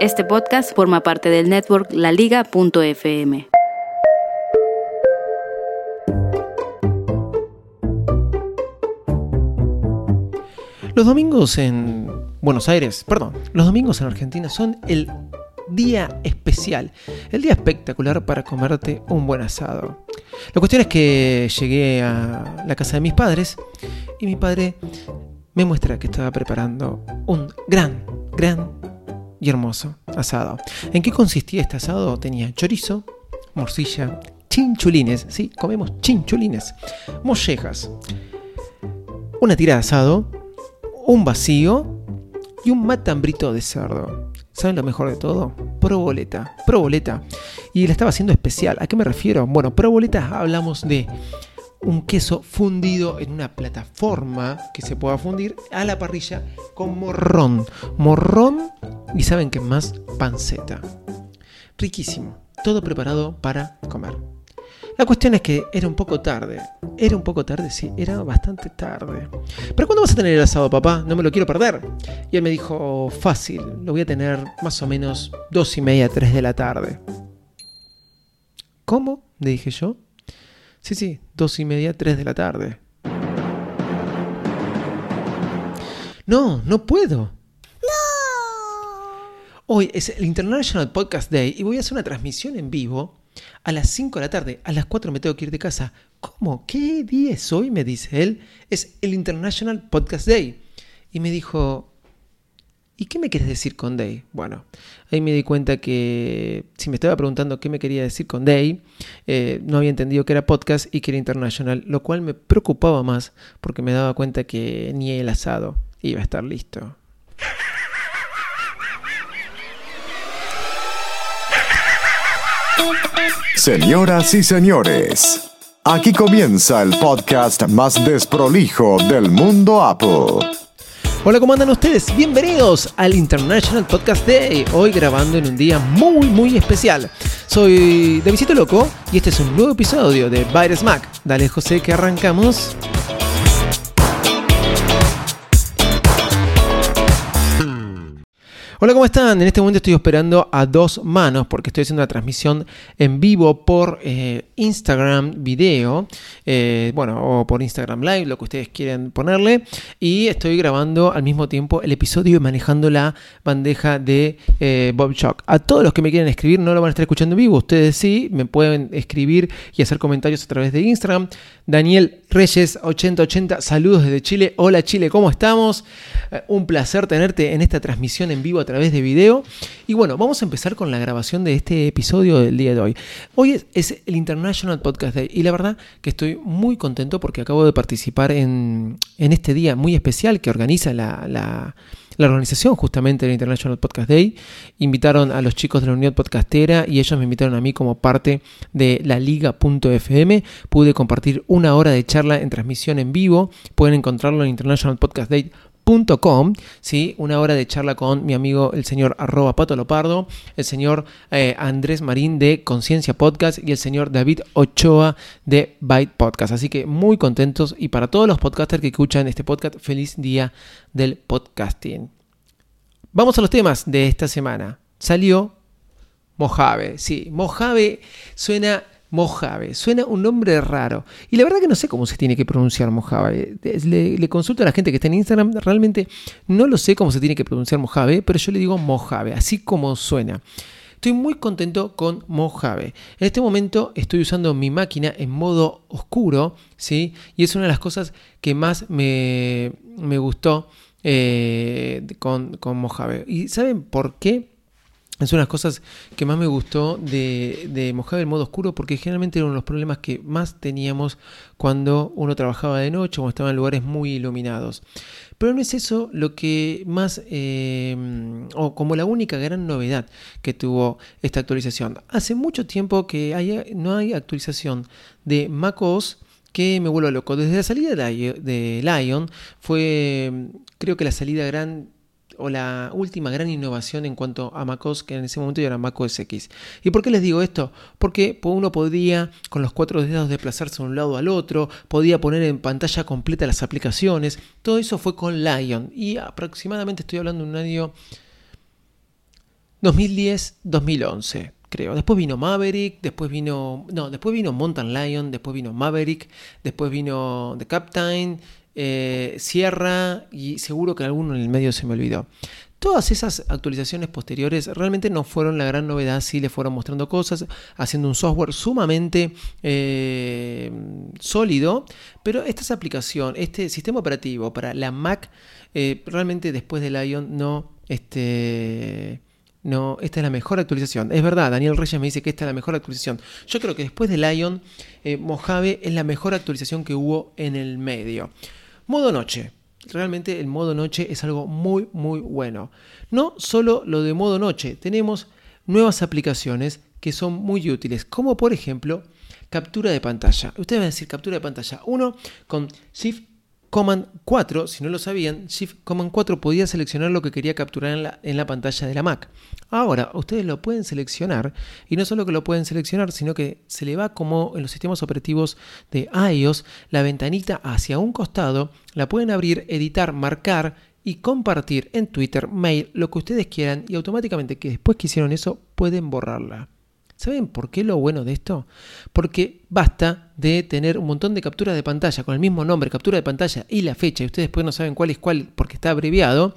Este podcast forma parte del network laliga.fm. Los domingos en Buenos Aires, perdón, los domingos en Argentina son el día especial, el día espectacular para comerte un buen asado. La cuestión es que llegué a la casa de mis padres y mi padre me muestra que estaba preparando un gran, gran y hermoso asado. ¿En qué consistía este asado? Tenía chorizo, morcilla, chinchulines, sí, comemos chinchulines, mollejas, una tira de asado, un vacío y un matambrito de cerdo. ¿Saben lo mejor de todo? Proboleta, proboleta. Y la estaba haciendo especial. ¿A qué me refiero? Bueno, proboleta hablamos de un queso fundido en una plataforma que se pueda fundir a la parrilla con morrón. Morrón y saben qué más, panceta. Riquísimo. Todo preparado para comer. La cuestión es que era un poco tarde. Era un poco tarde, sí, era bastante tarde. ¿Pero cuándo vas a tener el asado, papá? No me lo quiero perder. Y él me dijo, fácil, lo voy a tener más o menos dos y media, tres de la tarde. ¿Cómo? Le dije yo. Sí, sí, dos y media, tres de la tarde. No, no puedo. Hoy es el International Podcast Day y voy a hacer una transmisión en vivo a las 5 de la tarde. A las 4 me tengo que ir de casa. ¿Cómo? ¿Qué día es hoy? Me dice él. Es el International Podcast Day. Y me dijo, ¿y qué me quieres decir con Day? Bueno, ahí me di cuenta que si me estaba preguntando qué me quería decir con Day, eh, no había entendido que era podcast y que era international, lo cual me preocupaba más porque me daba cuenta que ni el asado iba a estar listo. Señoras y señores, aquí comienza el podcast más desprolijo del mundo Apple. Hola, ¿cómo andan ustedes? Bienvenidos al International Podcast Day, hoy grabando en un día muy, muy especial. Soy Davidito Loco y este es un nuevo episodio de Virus Mac. Dale, José, que arrancamos. Hola, ¿cómo están? En este momento estoy esperando a dos manos porque estoy haciendo una transmisión en vivo por eh, Instagram video, eh, bueno, o por Instagram Live, lo que ustedes quieren ponerle. Y estoy grabando al mismo tiempo el episodio y manejando la bandeja de eh, Bob Shock. A todos los que me quieren escribir no lo van a estar escuchando en vivo, ustedes sí, me pueden escribir y hacer comentarios a través de Instagram. Daniel Reyes 8080, saludos desde Chile. Hola Chile, ¿cómo estamos? un placer tenerte en esta transmisión en vivo a través de video. Y bueno, vamos a empezar con la grabación de este episodio del día de hoy. Hoy es, el International Podcast Day y la verdad que estoy muy contento porque acabo de participar en, este día muy especial que organiza la, la la organización justamente del International Podcast Day. Invitaron a los chicos de la Unión Podcastera y ellos me invitaron a mí como parte de la liga.fm. Pude compartir una hora de charla en transmisión en vivo. Pueden encontrarlo en International Podcast Day ¿sí? una hora de charla con mi amigo el señor arroba Pato Lopardo, el señor eh, Andrés Marín de Conciencia Podcast y el señor David Ochoa de Byte Podcast. Así que muy contentos y para todos los podcasters que escuchan este podcast, feliz día del podcasting. Vamos a los temas de esta semana. Salió Mojave, sí, Mojave suena Mojave. Suena un nombre raro. Y la verdad que no sé cómo se tiene que pronunciar Mojave. Le, consulto a la gente que está en Instagram. Realmente no lo sé cómo se tiene que pronunciar Mojave, pero yo le digo Mojave, así como suena. Estoy muy contento con Mojave. En este momento estoy usando mi máquina en modo oscuro, ¿sí? Y es una de las cosas que más me, gustó eh, con, con Mojave. ¿Y saben por qué? Es una de las cosas que más me gustó de, de Mojave el modo oscuro porque generalmente era uno de los problemas que más teníamos cuando uno trabajaba de noche o estaba en lugares muy iluminados. Pero no es eso lo que más, eh, o como la única gran novedad que tuvo esta actualización. Hace mucho tiempo que no hay actualización de macOS que me vuelva loco. Desde la salida de Lion fue, creo que la salida gran o la última gran innovación en cuanto a macOS, que en ese momento ya era macOS X. ¿Y por qué les digo esto? Porque uno podría con los cuatro dedos desplazarse de un lado al otro, podía poner en pantalla completa las aplicaciones, todo eso fue con Lion y aproximadamente estoy hablando de un año 2010-2011 creo. Después vino Maverick, después vino. No, después vino Mountain Lion, después vino Maverick, después vino The Captain, eh, Sierra y seguro que alguno en el medio se me olvidó. Todas esas actualizaciones posteriores realmente no fueron la gran novedad, sí le fueron mostrando cosas, haciendo un software sumamente eh, sólido, pero esta aplicación, este sistema operativo para la Mac, eh, realmente después del Lion no, este, no, esta es la mejor actualización. Es verdad, Daniel Reyes me dice que esta es la mejor actualización. Yo creo que después del Lion, Mojave es la mejor actualización que hubo en el medio. Modo noche. Realmente el modo noche es algo muy, muy bueno. No solo lo de modo noche, tenemos nuevas aplicaciones que son muy útiles, como por ejemplo captura de pantalla. Ustedes van a decir captura de pantalla. Uno con Shift Command 4, si no lo sabían, Shift Command 4 podía seleccionar lo que quería capturar en la, en la, pantalla de la Mac. Ahora, ustedes lo pueden seleccionar y no solo que lo pueden seleccionar, sino que se le va como en los sistemas operativos de iOS la ventanita hacia un costado, la pueden abrir, editar, marcar y compartir en Twitter, mail, lo que ustedes quieran y automáticamente que después que hicieron eso pueden borrarla. ¿Saben por qué lo bueno de esto? Porque basta de tener un montón de capturas de pantalla con el mismo nombre, captura de pantalla y la fecha, y ustedes después no saben cuál es cuál porque está abreviado,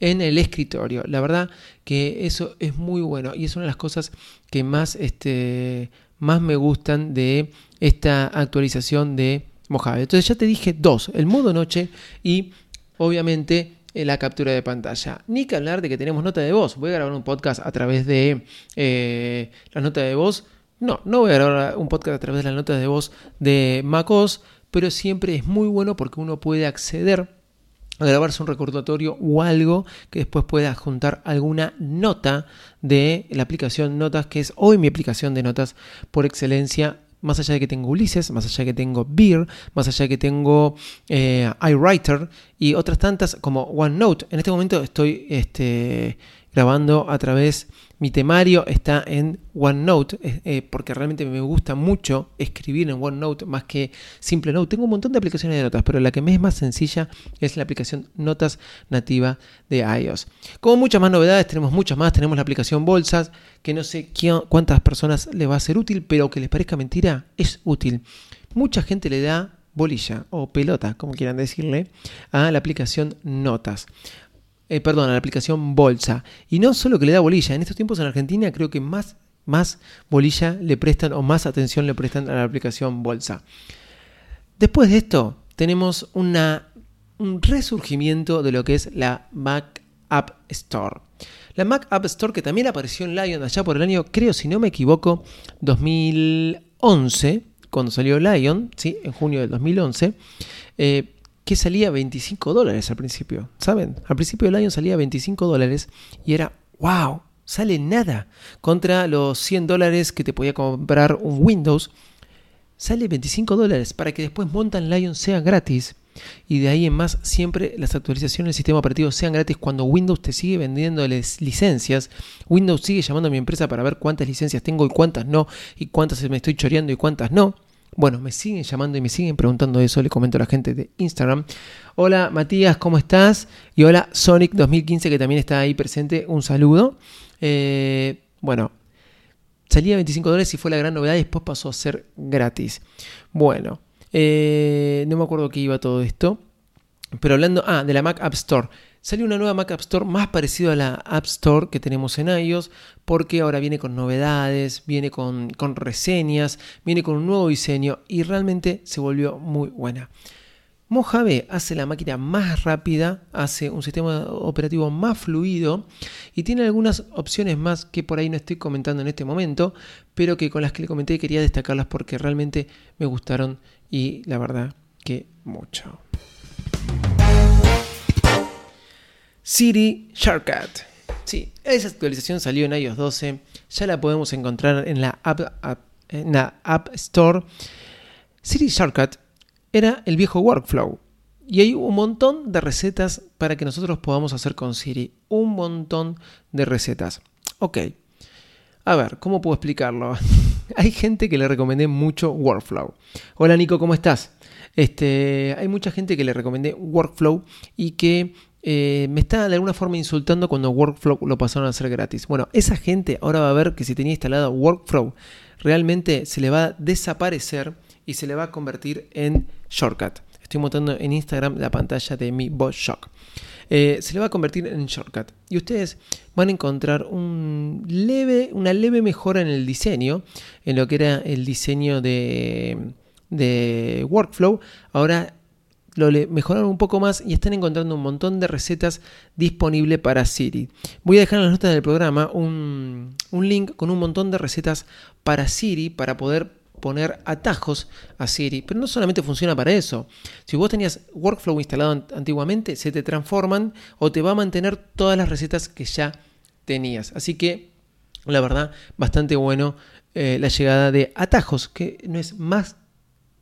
en el escritorio. La verdad que eso es muy bueno y es una de las cosas que más, este, más me gustan de esta actualización de Mojave. Entonces ya te dije dos, el modo noche y obviamente la captura de pantalla. Ni que hablar de que tenemos nota de voz. Voy a grabar un podcast a través de eh, la nota de voz. No, no voy a grabar un podcast a través de la nota de voz de MacOS, pero siempre es muy bueno porque uno puede acceder a grabarse un recordatorio o algo que después pueda juntar alguna nota de la aplicación Notas, que es hoy mi aplicación de notas por excelencia más allá de que tengo Ulises, más allá de que tengo Beer, más allá de que tengo eh, iWriter y otras tantas como OneNote. En este momento estoy este, grabando a través, mi temario está en OneNote, eh, porque realmente me gusta mucho escribir en OneNote más que simple Note. Tengo un montón de aplicaciones de notas, pero la que me es más sencilla es la aplicación Notas nativa de iOS. Como muchas más novedades, tenemos muchas más. Tenemos la aplicación Bolsas, que no sé cuántas personas le va a ser útil, pero que les parezca mentira, es útil. Mucha gente le da bolilla o pelota, como quieran decirle, a la aplicación Notas. Eh, perdón, a la aplicación Bolsa. Y no solo que le da bolilla, en estos tiempos en Argentina creo que más, más bolilla le prestan o más atención le prestan a la aplicación Bolsa. Después de esto, tenemos una, un resurgimiento de lo que es la Mac App Store. La Mac App Store que también apareció en Lion allá por el año, creo si no me equivoco, 2011, cuando salió Lion, ¿sí? en junio del 2011. Eh, que salía 25 dólares al principio. ¿Saben? Al principio del año salía 25 dólares y era, wow, sale nada. Contra los 100 dólares que te podía comprar un Windows, sale 25 dólares para que después Mountain Lion sea gratis. Y de ahí en más siempre las actualizaciones del sistema operativo sean gratis cuando Windows te sigue vendiendo licencias. Windows sigue llamando a mi empresa para ver cuántas licencias tengo y cuántas no. Y cuántas me estoy choreando y cuántas no. Bueno, me siguen llamando y me siguen preguntando eso. Le comento a la gente de Instagram. Hola Matías, ¿cómo estás? Y hola Sonic 2015 que también está ahí presente. Un saludo. Eh, bueno, salía 25 dólares y fue la gran novedad y después pasó a ser gratis. Bueno, eh, no me acuerdo qué iba todo esto. Pero hablando, ah, de la Mac App Store. Salió una nueva Mac App Store más parecida a la App Store que tenemos en iOS, porque ahora viene con novedades, viene con, con reseñas, viene con un nuevo diseño y realmente se volvió muy buena. Mojave hace la máquina más rápida, hace un sistema operativo más fluido y tiene algunas opciones más que por ahí no estoy comentando en este momento, pero que con las que le comenté quería destacarlas porque realmente me gustaron y la verdad que mucho. Siri Shortcut. Sí, esa actualización salió en iOS 12. Ya la podemos encontrar en la App, Store. Siri Shortcut era el viejo workflow. Y hay un montón de recetas para que nosotros podamos hacer con Siri. Un montón de recetas. Ok. A ver, ¿cómo puedo explicarlo? hay gente que le recomendé mucho Workflow. Hola Nico, ¿cómo estás? Este, hay mucha gente que le recomendé Workflow y que eh, me está de alguna forma insultando cuando Workflow lo pasaron a hacer gratis. Bueno, esa gente ahora va a ver que si tenía instalado Workflow, realmente se le va a desaparecer y se le va a convertir en Shortcut. Estoy mostrando en Instagram la pantalla de mi Boss Shock. Eh, se le va a convertir en shortcut. Y ustedes van a encontrar un leve, una leve mejora en el diseño, en lo que era el diseño de workflow. Ahora lo mejoraron un poco más y están encontrando un montón de recetas disponibles para Siri. Voy a dejar en las notas del programa un, un link con un montón de recetas para Siri para poder poner atajos a Siri, pero no solamente funciona para eso. Si vos tenías Workflow instalado antiguamente, se te transforman o te va a mantener todas las recetas que ya tenías. Así que, la verdad, bastante bueno eh, la llegada de atajos, que no es más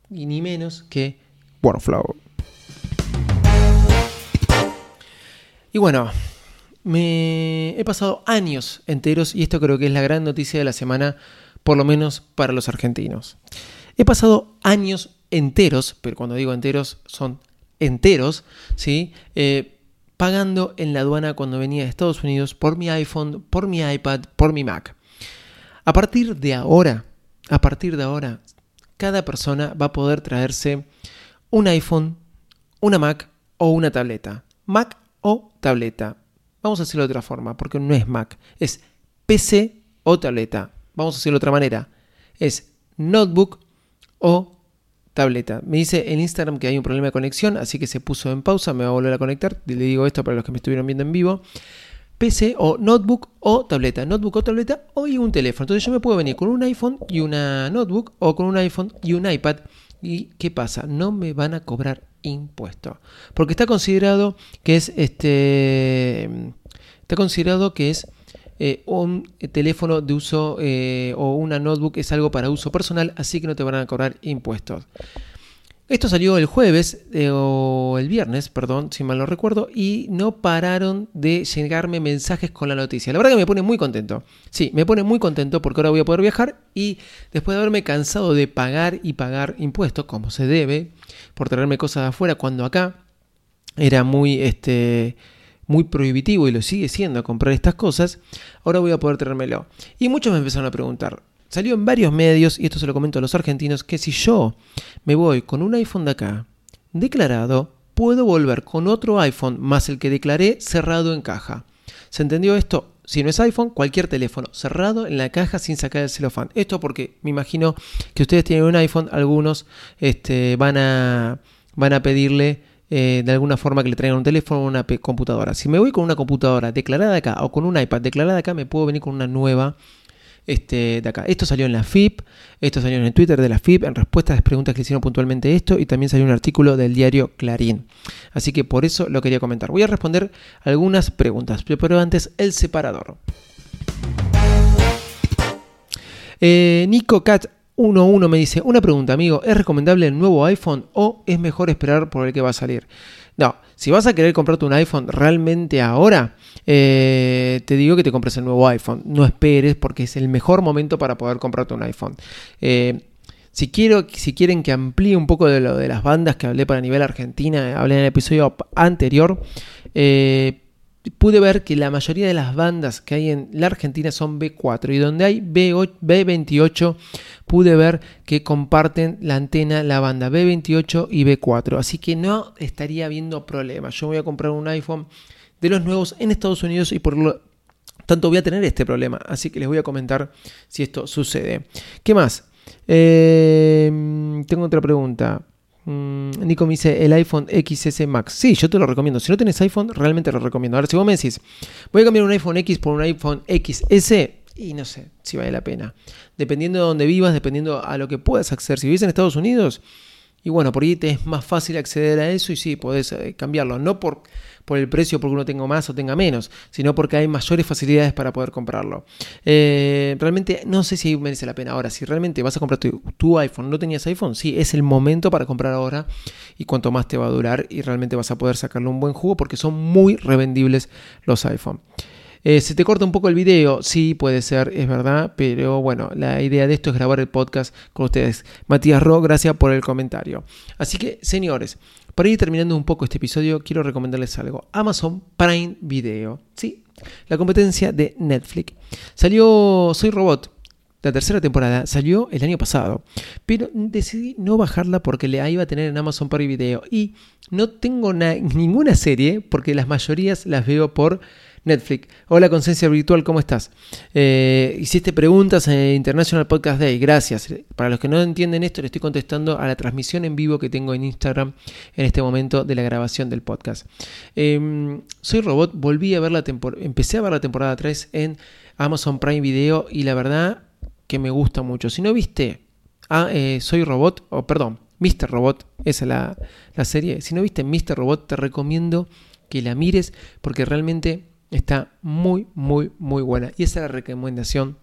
ni menos que Workflow. Y bueno, me he pasado años enteros y esto creo que es la gran noticia de la semana por lo menos para los argentinos. He pasado años enteros, pero cuando digo enteros son enteros, ¿sí? Eh, pagando en la aduana cuando venía de Estados Unidos por mi iPhone, por mi iPad, por mi Mac. A partir de ahora, a partir de ahora, cada persona va a poder traerse un iPhone, una Mac o una tableta. Mac o tableta. Vamos a hacerlo de otra forma, porque no es Mac, es PC o tableta. Vamos a hacerlo de otra manera. Es notebook o tableta. Me dice en Instagram que hay un problema de conexión, así que se puso en pausa, me va a volver a conectar. Le digo esto para los que me estuvieron viendo en vivo. PC o notebook o tableta, notebook o tableta o un teléfono. Entonces yo me puedo venir con un iPhone y una notebook o con un iPhone y un iPad. ¿Y qué pasa? No me van a cobrar impuesto. Porque está considerado que es este está considerado que es eh, un teléfono de uso eh, o una notebook es algo para uso personal, así que no te van a cobrar impuestos. Esto salió el jueves eh, o el viernes, perdón, si mal no recuerdo, y no pararon de llegarme mensajes con la noticia. La verdad que me pone muy contento. Sí, me pone muy contento porque ahora voy a poder viajar y después de haberme cansado de pagar y pagar impuestos, como se debe, por traerme cosas de afuera, cuando acá era muy, este, muy prohibitivo y lo sigue siendo comprar estas cosas, ahora voy a poder traérmelo. Y muchos me empezaron a preguntar, salió en varios medios, y esto se lo comento a los argentinos, que si yo me voy con un iPhone de acá, declarado, puedo volver con otro iPhone más el que declaré cerrado en caja. ¿Se entendió esto? Si no es iPhone, cualquier teléfono cerrado en la caja sin sacar el celofán. Esto porque me imagino que ustedes tienen un iPhone, algunos este, van, a, van a pedirle eh, de alguna forma que le traigan un teléfono o una computadora. Si me voy con una computadora declarada acá o con un iPad declarada acá, me puedo venir con una nueva este, de acá. Esto salió en la FIP, esto salió en el Twitter de la FIP, en respuesta a las preguntas que hicieron puntualmente esto, y también salió un artículo del diario Clarín. Así que por eso lo quería comentar. Voy a responder algunas preguntas, pero antes el separador. Eh, Nico Cat 11 me dice, una pregunta amigo, ¿es recomendable el nuevo iPhone o es mejor esperar por el que va a salir? No, si vas a querer comprarte un iPhone realmente ahora, eh, te digo que te compres el nuevo iPhone. No esperes porque es el mejor momento para poder comprarte un iPhone. Eh, si, quiero, si quieren que amplíe un poco de lo de las bandas que hablé para nivel Argentina, hablé en el episodio anterior, eh, pude ver que la mayoría de las bandas que hay en la Argentina son B4 y donde hay B28 pude ver que comparten la antena la banda B28 y B4 así que no estaría habiendo problemas yo voy a comprar un iPhone de los nuevos en Estados Unidos y por lo tanto voy a tener este problema. Así que les voy a comentar si esto sucede. ¿qué más? Eh, tengo otra pregunta Nico me dice el iPhone XS Max. Sí, yo te lo recomiendo. Si no tenés iPhone, realmente lo recomiendo. Ahora, si vos me decís, voy a cambiar un iPhone X por un iPhone XS, y no sé si vale la pena. Dependiendo de dónde vivas, dependiendo a lo que puedas acceder. Si vives en Estados Unidos, y bueno, por ahí te es más fácil acceder a eso y sí, podés eh, cambiarlo. No por, por el precio, porque uno tenga más o tenga menos, sino porque hay mayores facilidades para poder comprarlo. Eh, realmente no sé si merece la pena. Ahora, si realmente vas a comprar tu, iPhone, no tenías iPhone, sí, es el momento para comprar ahora y cuanto más te va a durar y realmente vas a poder sacarle un buen jugo porque son muy revendibles los iPhone. Eh, ¿Se te corta un poco el video? Sí, puede ser, es verdad, pero bueno, la idea de esto es grabar el podcast con ustedes. Matías Ro, gracias por el comentario. Así que, señores, para ir terminando un poco este episodio, quiero recomendarles algo. Amazon Prime Video, ¿sí? La competencia de Netflix. Salió Soy Robot, la tercera temporada salió el año pasado, pero decidí no bajarla porque la iba a tener en Amazon Prime Video y no tengo ninguna serie porque las mayorías las veo por Netflix. Hola, conciencia virtual, ¿cómo estás? Eh, hiciste preguntas en International Podcast Day, gracias. Para los que no entienden esto, le estoy contestando a la transmisión en vivo que tengo en Instagram en este momento de la grabación del podcast. Em, soy Robot, volví a ver la temporada, empecé a ver la temporada 3 en Amazon Prime Video y la verdad que me gusta mucho. Si no viste, ah, eh, Soy Robot, o perdón, Mr. Robot, esa es la, la serie. Si no viste Mr. Robot, te recomiendo que la mires porque realmente Está muy, muy, muy buena. Y esa es la recomendación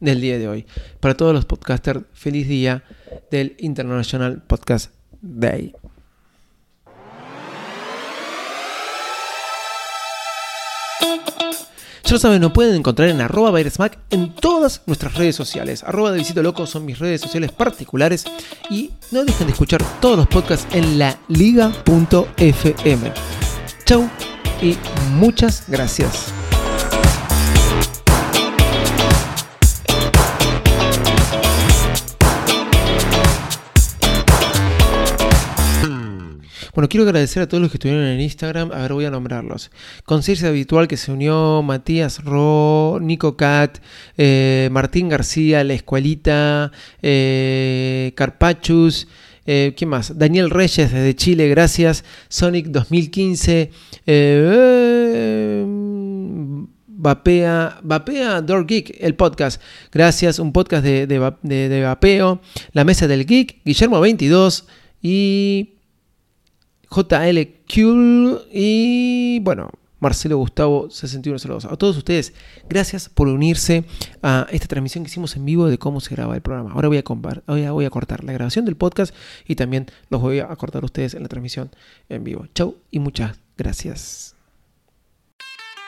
del día de hoy. Para todos los podcasters, feliz día del International Podcast Day. Ya lo saben, nos pueden encontrar en arroba en todas nuestras redes sociales. Arroba de Visito Loco son mis redes sociales particulares. Y no dejen de escuchar todos los podcasts en la liga.fm. Chau y muchas gracias. Bueno, quiero agradecer a todos los que estuvieron en Instagram. A ver, voy a nombrarlos. Conciencia Habitual que se unió, Matías Ro, Nico Cat, eh, Martín García, La Escuelita, eh, Carpachus. Eh, ¿Quién más? Daniel Reyes desde Chile, gracias. Sonic 2015. Eh, Vapea, Vapea Door Geek, el podcast. Gracias, un podcast de, de, Vapeo. La Mesa del Geek, Guillermo 22 y JLQ. Y bueno, Marcelo Gustavo 6102. A todos ustedes, gracias por unirse a esta transmisión que hicimos en vivo de cómo se graba el programa. Ahora voy a, voy a cortar la grabación del podcast y también los voy a cortar a ustedes en la transmisión en vivo. Chau y muchas gracias.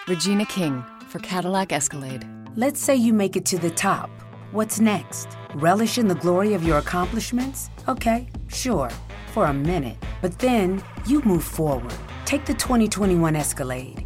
Regina King for Cadillac Escalade. Let's say you make it to the top. What's next? Relish in the glory of your accomplishments? Okay, sure, for a minute. But then you move forward. Take the 2021 Escalade.